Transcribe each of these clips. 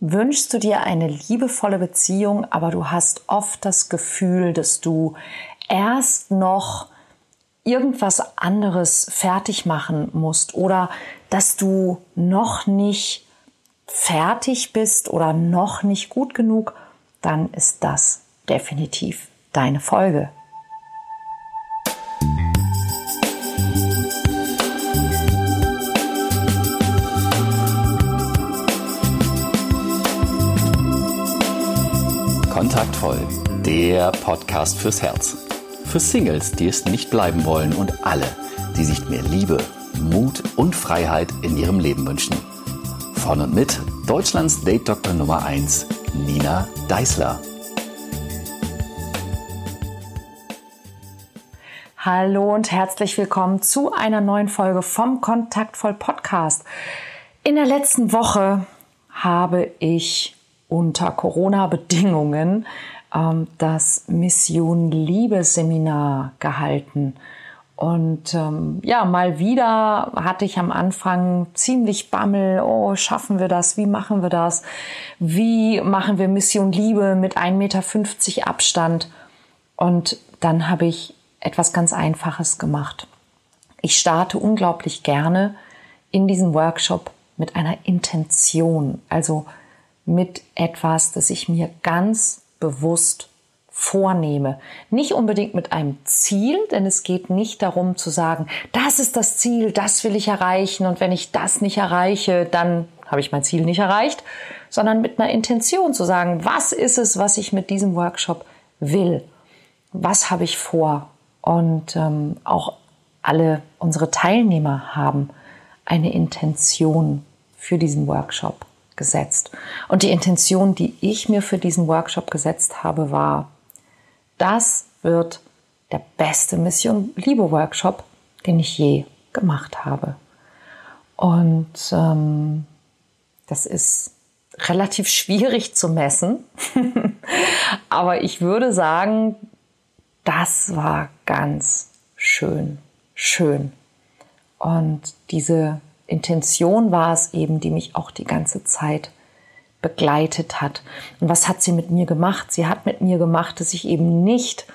wünschst du dir eine liebevolle Beziehung, aber du hast oft das Gefühl, dass du erst noch irgendwas anderes fertig machen musst oder dass du noch nicht fertig bist oder noch nicht gut genug, dann ist das definitiv deine Folge. Kontaktvoll, der Podcast fürs Herz. Für Singles, die es nicht bleiben wollen und alle, die sich mehr Liebe, Mut und Freiheit in ihrem Leben wünschen. Von und mit Deutschlands Date Doktor Nummer 1, Nina Deißler. Hallo und herzlich willkommen zu einer neuen Folge vom Kontaktvoll Podcast. In der letzten Woche habe ich unter Corona-Bedingungen ähm, das Mission Liebe Seminar gehalten. Und ähm, ja, mal wieder hatte ich am Anfang ziemlich Bammel. Oh, schaffen wir das? Wie machen wir das? Wie machen wir Mission Liebe mit 1,50 Meter Abstand? Und dann habe ich etwas ganz Einfaches gemacht. Ich starte unglaublich gerne in diesem Workshop mit einer Intention. Also mit etwas, das ich mir ganz bewusst vornehme. Nicht unbedingt mit einem Ziel, denn es geht nicht darum zu sagen, das ist das Ziel, das will ich erreichen und wenn ich das nicht erreiche, dann habe ich mein Ziel nicht erreicht, sondern mit einer Intention zu sagen, was ist es, was ich mit diesem Workshop will? Was habe ich vor? Und ähm, auch alle unsere Teilnehmer haben eine Intention für diesen Workshop gesetzt. Und die Intention, die ich mir für diesen Workshop gesetzt habe, war, das wird der beste Mission Liebe Workshop, den ich je gemacht habe. Und ähm, das ist relativ schwierig zu messen, aber ich würde sagen, das war ganz schön, schön. Und diese Intention war es eben, die mich auch die ganze Zeit begleitet hat. Und was hat sie mit mir gemacht? Sie hat mit mir gemacht, dass ich eben nicht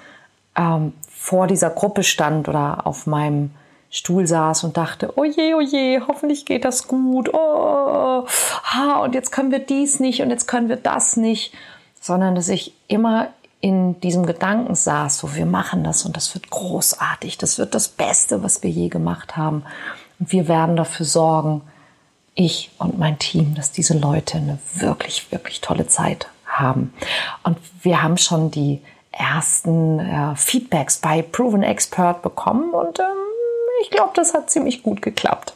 ähm, vor dieser Gruppe stand oder auf meinem Stuhl saß und dachte, oh je, oh je, hoffentlich geht das gut. Oh, ha, und jetzt können wir dies nicht und jetzt können wir das nicht, sondern dass ich immer in diesem Gedanken saß, so wir machen das und das wird großartig, das wird das Beste, was wir je gemacht haben. Und wir werden dafür sorgen, ich und mein Team, dass diese Leute eine wirklich, wirklich tolle Zeit haben. Und wir haben schon die ersten äh, Feedbacks bei Proven Expert bekommen und ähm, ich glaube, das hat ziemlich gut geklappt.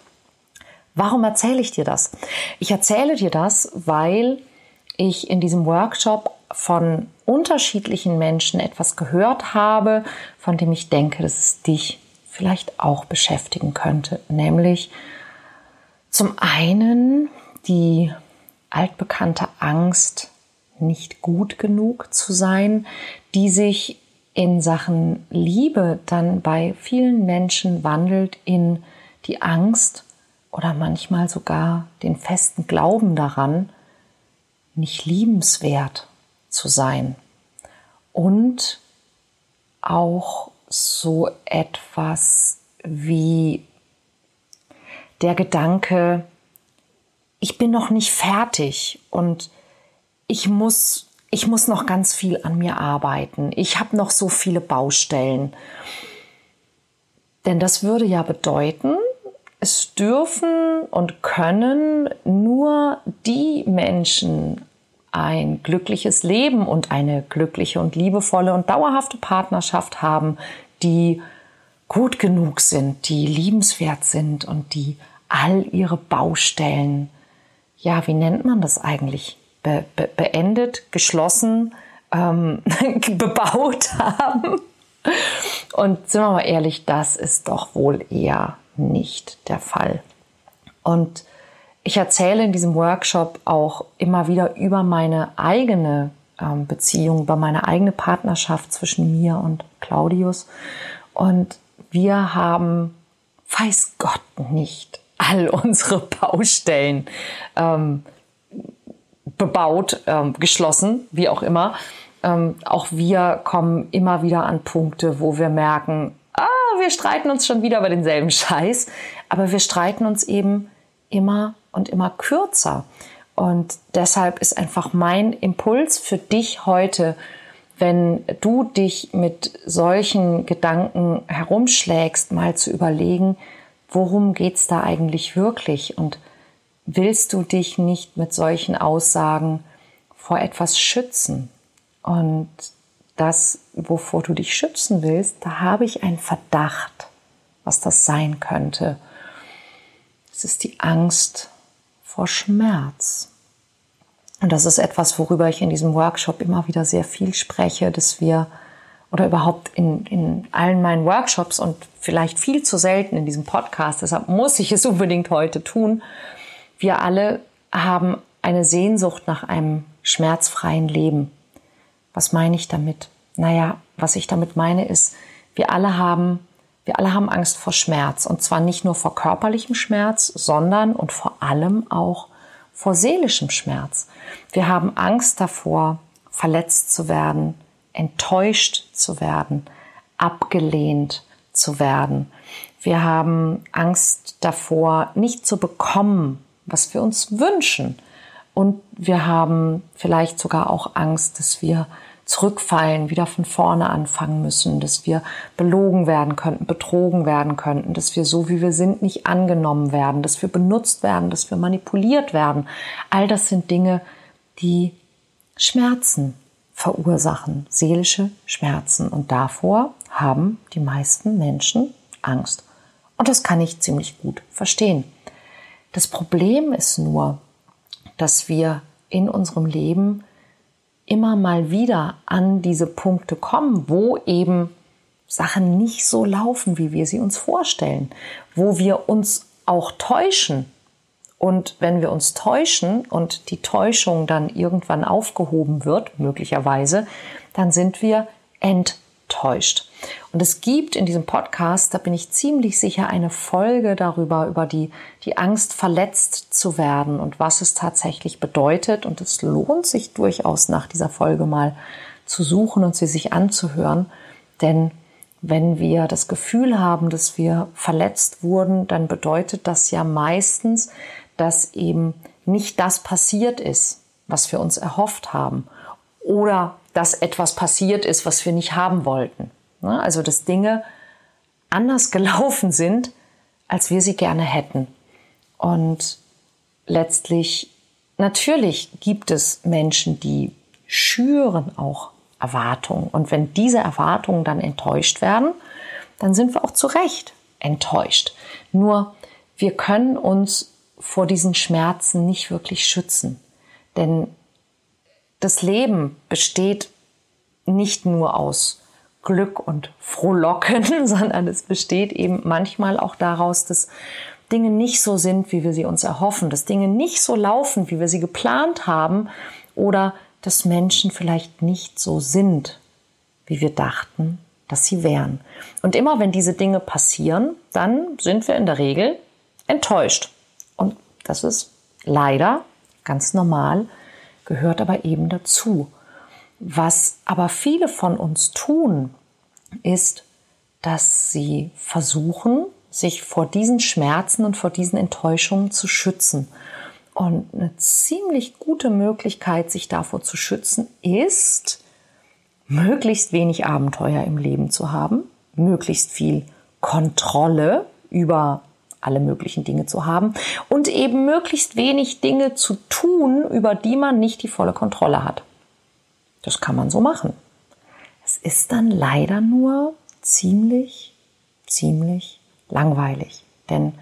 Warum erzähle ich dir das? Ich erzähle dir das, weil ich in diesem Workshop von unterschiedlichen Menschen etwas gehört habe, von dem ich denke, dass es dich vielleicht auch beschäftigen könnte. Nämlich zum einen die altbekannte Angst, nicht gut genug zu sein, die sich in Sachen Liebe dann bei vielen Menschen wandelt in die Angst oder manchmal sogar den festen Glauben daran, nicht liebenswert zu sein. Und auch so etwas wie der Gedanke, ich bin noch nicht fertig und ich muss, ich muss noch ganz viel an mir arbeiten. Ich habe noch so viele Baustellen. Denn das würde ja bedeuten, es dürfen und können nur die Menschen ein glückliches Leben und eine glückliche und liebevolle und dauerhafte Partnerschaft haben, die gut genug sind, die liebenswert sind und die all ihre Baustellen, ja, wie nennt man das eigentlich, be be beendet, geschlossen, ähm, bebaut haben. Und sind wir mal ehrlich, das ist doch wohl eher nicht der Fall. Und ich erzähle in diesem Workshop auch immer wieder über meine eigene ähm, Beziehung, über meine eigene Partnerschaft zwischen mir und Claudius. Und wir haben, weiß Gott nicht, all unsere Baustellen. Ähm, bebaut, ähm, geschlossen, wie auch immer. Ähm, auch wir kommen immer wieder an Punkte, wo wir merken, ah, wir streiten uns schon wieder über denselben Scheiß, aber wir streiten uns eben immer und immer kürzer. Und deshalb ist einfach mein Impuls für dich heute, wenn du dich mit solchen Gedanken herumschlägst, mal zu überlegen, worum geht's da eigentlich wirklich und willst du dich nicht mit solchen Aussagen vor etwas schützen? Und das, wovor du dich schützen willst, da habe ich einen Verdacht, was das sein könnte. Es ist die Angst vor Schmerz. Und das ist etwas, worüber ich in diesem Workshop immer wieder sehr viel spreche, dass wir oder überhaupt in, in allen meinen Workshops und vielleicht viel zu selten in diesem Podcast, deshalb muss ich es unbedingt heute tun. Wir alle haben eine Sehnsucht nach einem schmerzfreien Leben. Was meine ich damit? Naja, was ich damit meine ist, wir alle haben, wir alle haben Angst vor Schmerz. Und zwar nicht nur vor körperlichem Schmerz, sondern und vor allem auch vor seelischem Schmerz. Wir haben Angst davor, verletzt zu werden, enttäuscht zu werden, abgelehnt zu werden. Wir haben Angst davor, nicht zu bekommen, was wir uns wünschen. Und wir haben vielleicht sogar auch Angst, dass wir zurückfallen, wieder von vorne anfangen müssen, dass wir belogen werden könnten, betrogen werden könnten, dass wir so wie wir sind nicht angenommen werden, dass wir benutzt werden, dass wir manipuliert werden. All das sind Dinge, die Schmerzen verursachen, seelische Schmerzen. Und davor haben die meisten Menschen Angst. Und das kann ich ziemlich gut verstehen. Das Problem ist nur, dass wir in unserem Leben immer mal wieder an diese Punkte kommen, wo eben Sachen nicht so laufen, wie wir sie uns vorstellen, wo wir uns auch täuschen. Und wenn wir uns täuschen und die Täuschung dann irgendwann aufgehoben wird, möglicherweise, dann sind wir enttäuscht täuscht. Und es gibt in diesem Podcast, da bin ich ziemlich sicher, eine Folge darüber, über die, die Angst, verletzt zu werden und was es tatsächlich bedeutet. Und es lohnt sich durchaus nach dieser Folge mal zu suchen und sie sich anzuhören. Denn wenn wir das Gefühl haben, dass wir verletzt wurden, dann bedeutet das ja meistens, dass eben nicht das passiert ist, was wir uns erhofft haben. Oder dass etwas passiert ist, was wir nicht haben wollten. Ne? Also dass Dinge anders gelaufen sind, als wir sie gerne hätten. Und letztlich, natürlich gibt es Menschen, die schüren auch Erwartungen. Und wenn diese Erwartungen dann enttäuscht werden, dann sind wir auch zu Recht enttäuscht. Nur wir können uns vor diesen Schmerzen nicht wirklich schützen. Denn das Leben besteht nicht nur aus Glück und Frohlocken, sondern es besteht eben manchmal auch daraus, dass Dinge nicht so sind, wie wir sie uns erhoffen, dass Dinge nicht so laufen, wie wir sie geplant haben oder dass Menschen vielleicht nicht so sind, wie wir dachten, dass sie wären. Und immer wenn diese Dinge passieren, dann sind wir in der Regel enttäuscht. Und das ist leider ganz normal gehört aber eben dazu. Was aber viele von uns tun, ist, dass sie versuchen, sich vor diesen Schmerzen und vor diesen Enttäuschungen zu schützen. Und eine ziemlich gute Möglichkeit, sich davor zu schützen, ist, möglichst wenig Abenteuer im Leben zu haben, möglichst viel Kontrolle über alle möglichen Dinge zu haben und eben möglichst wenig Dinge zu tun, über die man nicht die volle Kontrolle hat. Das kann man so machen. Es ist dann leider nur ziemlich, ziemlich langweilig. Denn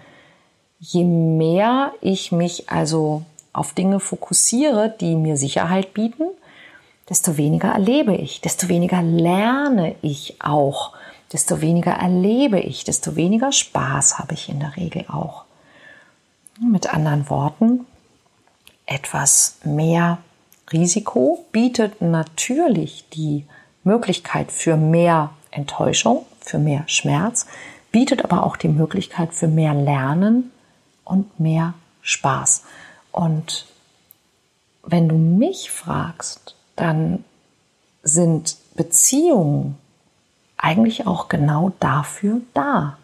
je mehr ich mich also auf Dinge fokussiere, die mir Sicherheit bieten, desto weniger erlebe ich, desto weniger lerne ich auch desto weniger erlebe ich, desto weniger Spaß habe ich in der Regel auch. Mit anderen Worten, etwas mehr Risiko bietet natürlich die Möglichkeit für mehr Enttäuschung, für mehr Schmerz, bietet aber auch die Möglichkeit für mehr Lernen und mehr Spaß. Und wenn du mich fragst, dann sind Beziehungen eigentlich auch genau dafür da.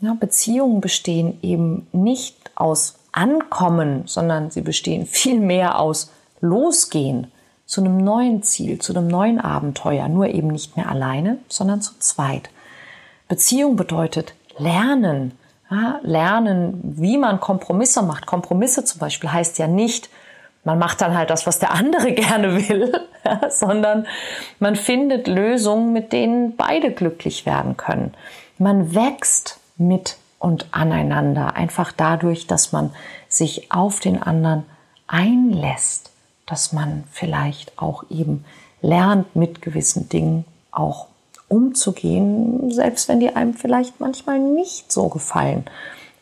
Ja, Beziehungen bestehen eben nicht aus Ankommen, sondern sie bestehen vielmehr aus Losgehen zu einem neuen Ziel, zu einem neuen Abenteuer, nur eben nicht mehr alleine, sondern zu zweit. Beziehung bedeutet Lernen, ja, lernen, wie man Kompromisse macht. Kompromisse zum Beispiel heißt ja nicht, man macht dann halt das, was der andere gerne will, ja, sondern man findet Lösungen, mit denen beide glücklich werden können. Man wächst mit und aneinander, einfach dadurch, dass man sich auf den anderen einlässt, dass man vielleicht auch eben lernt, mit gewissen Dingen auch umzugehen, selbst wenn die einem vielleicht manchmal nicht so gefallen.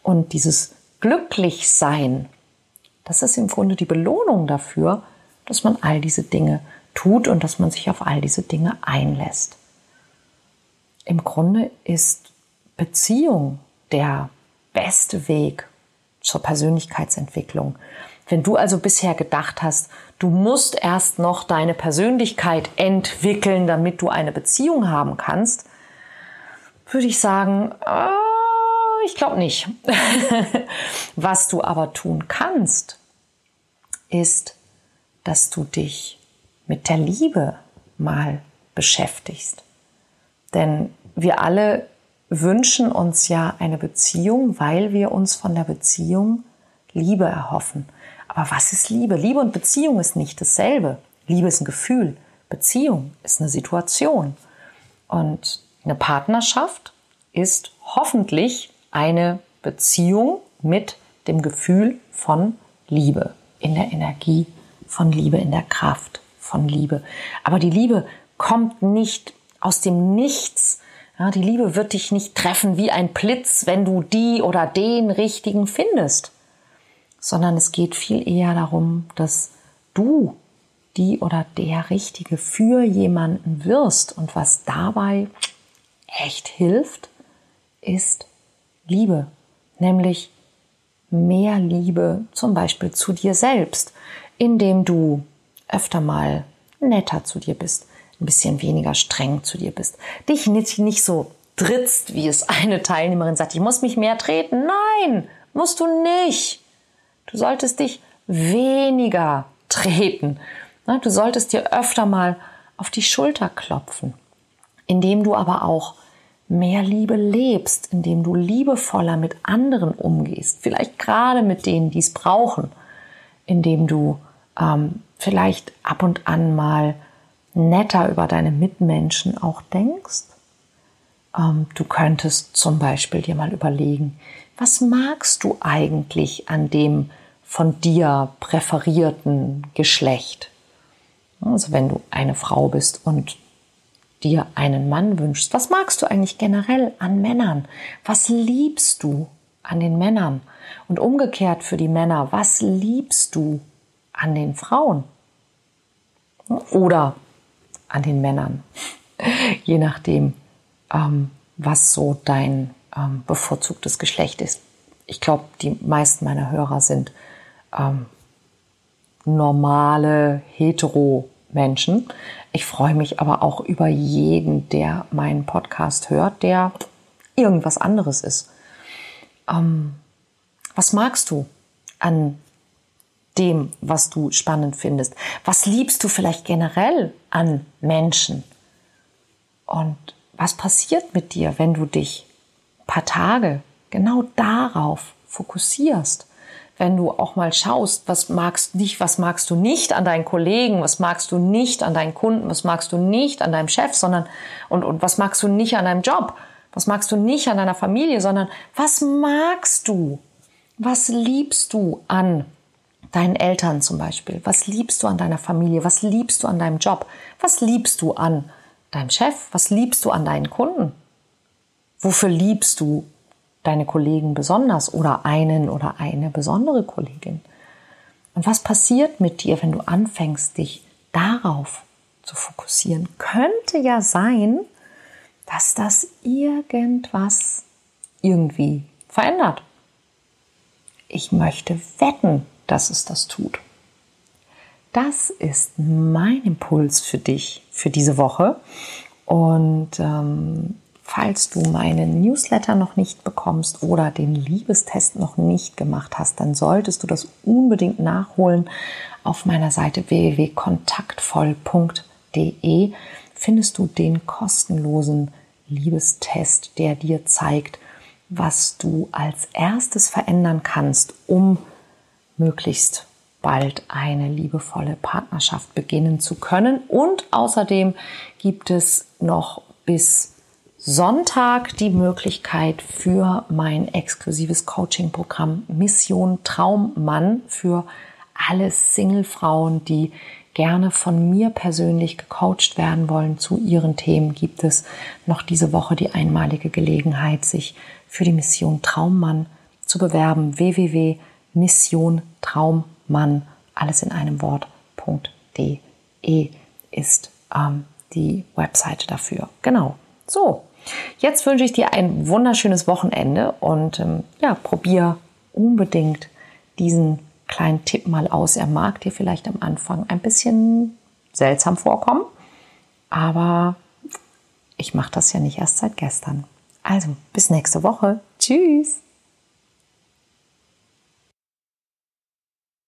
Und dieses Glücklichsein, das ist im Grunde die Belohnung dafür, dass man all diese Dinge tut und dass man sich auf all diese Dinge einlässt. Im Grunde ist Beziehung der beste Weg zur Persönlichkeitsentwicklung. Wenn du also bisher gedacht hast, du musst erst noch deine Persönlichkeit entwickeln, damit du eine Beziehung haben kannst, würde ich sagen, äh, ich glaube nicht. Was du aber tun kannst, ist, dass du dich mit der Liebe mal beschäftigst. Denn wir alle wünschen uns ja eine Beziehung, weil wir uns von der Beziehung Liebe erhoffen. Aber was ist Liebe? Liebe und Beziehung ist nicht dasselbe. Liebe ist ein Gefühl. Beziehung ist eine Situation. Und eine Partnerschaft ist hoffentlich eine Beziehung mit dem Gefühl von Liebe, in der Energie von Liebe, in der Kraft von Liebe. Aber die Liebe kommt nicht aus dem Nichts. Ja, die Liebe wird dich nicht treffen wie ein Blitz, wenn du die oder den richtigen findest sondern es geht viel eher darum, dass du die oder der Richtige für jemanden wirst. Und was dabei echt hilft, ist Liebe, nämlich mehr Liebe zum Beispiel zu dir selbst, indem du öfter mal netter zu dir bist, ein bisschen weniger streng zu dir bist, dich nicht, so trittst, wie es eine Teilnehmerin sagt, ich muss mich mehr treten. Nein, musst du nicht. Du solltest dich weniger treten. Du solltest dir öfter mal auf die Schulter klopfen, indem du aber auch mehr Liebe lebst, indem du liebevoller mit anderen umgehst, vielleicht gerade mit denen, die es brauchen, indem du ähm, vielleicht ab und an mal netter über deine Mitmenschen auch denkst. Ähm, du könntest zum Beispiel dir mal überlegen, was magst du eigentlich an dem von dir präferierten Geschlecht. Also wenn du eine Frau bist und dir einen Mann wünschst, was magst du eigentlich generell an Männern? Was liebst du an den Männern? Und umgekehrt für die Männer, was liebst du an den Frauen? Oder an den Männern? Je nachdem, ähm, was so dein ähm, bevorzugtes Geschlecht ist. Ich glaube, die meisten meiner Hörer sind ähm, normale Hetero-Menschen. Ich freue mich aber auch über jeden, der meinen Podcast hört, der irgendwas anderes ist. Ähm, was magst du an dem, was du spannend findest? Was liebst du vielleicht generell an Menschen? Und was passiert mit dir, wenn du dich ein paar Tage genau darauf fokussierst? Wenn du auch mal schaust, was magst nicht, was magst du nicht an deinen Kollegen, was magst du nicht an deinen Kunden, was magst du nicht an deinem Chef, sondern und, und was magst du nicht an deinem Job, was magst du nicht an deiner Familie, sondern was magst du? Was liebst du an deinen Eltern zum Beispiel? Was liebst du an deiner Familie? Was liebst du an deinem Job? Was liebst du an deinem Chef? Was liebst du an deinen Kunden? Wofür liebst du deine Kollegen besonders oder einen oder eine besondere Kollegin? Und was passiert mit dir, wenn du anfängst, dich darauf zu fokussieren? Könnte ja sein, dass das irgendwas irgendwie verändert. Ich möchte wetten, dass es das tut. das ist mein Impuls für dich für diese Woche. Und ähm, falls du meinen Newsletter noch nicht bekommst oder den Liebestest noch nicht gemacht hast, dann solltest du das unbedingt nachholen. Auf meiner Seite www.kontaktvoll.de findest du den kostenlosen Liebestest, der dir zeigt, was du als erstes verändern kannst, um möglichst bald eine liebevolle Partnerschaft beginnen zu können. Und außerdem gibt es noch bis Sonntag die Möglichkeit für mein exklusives Coaching-Programm Mission Traummann für alle Single-Frauen, die gerne von mir persönlich gecoacht werden wollen zu ihren Themen, gibt es noch diese Woche die einmalige Gelegenheit, sich für die Mission Traummann zu bewerben. www.missiontraummann, alles in einem Wort.de ist ähm, die Webseite dafür. Genau. So, jetzt wünsche ich dir ein wunderschönes Wochenende und ähm, ja, probier unbedingt diesen kleinen Tipp mal aus. Er mag dir vielleicht am Anfang ein bisschen seltsam vorkommen, aber ich mache das ja nicht erst seit gestern. Also, bis nächste Woche. Tschüss.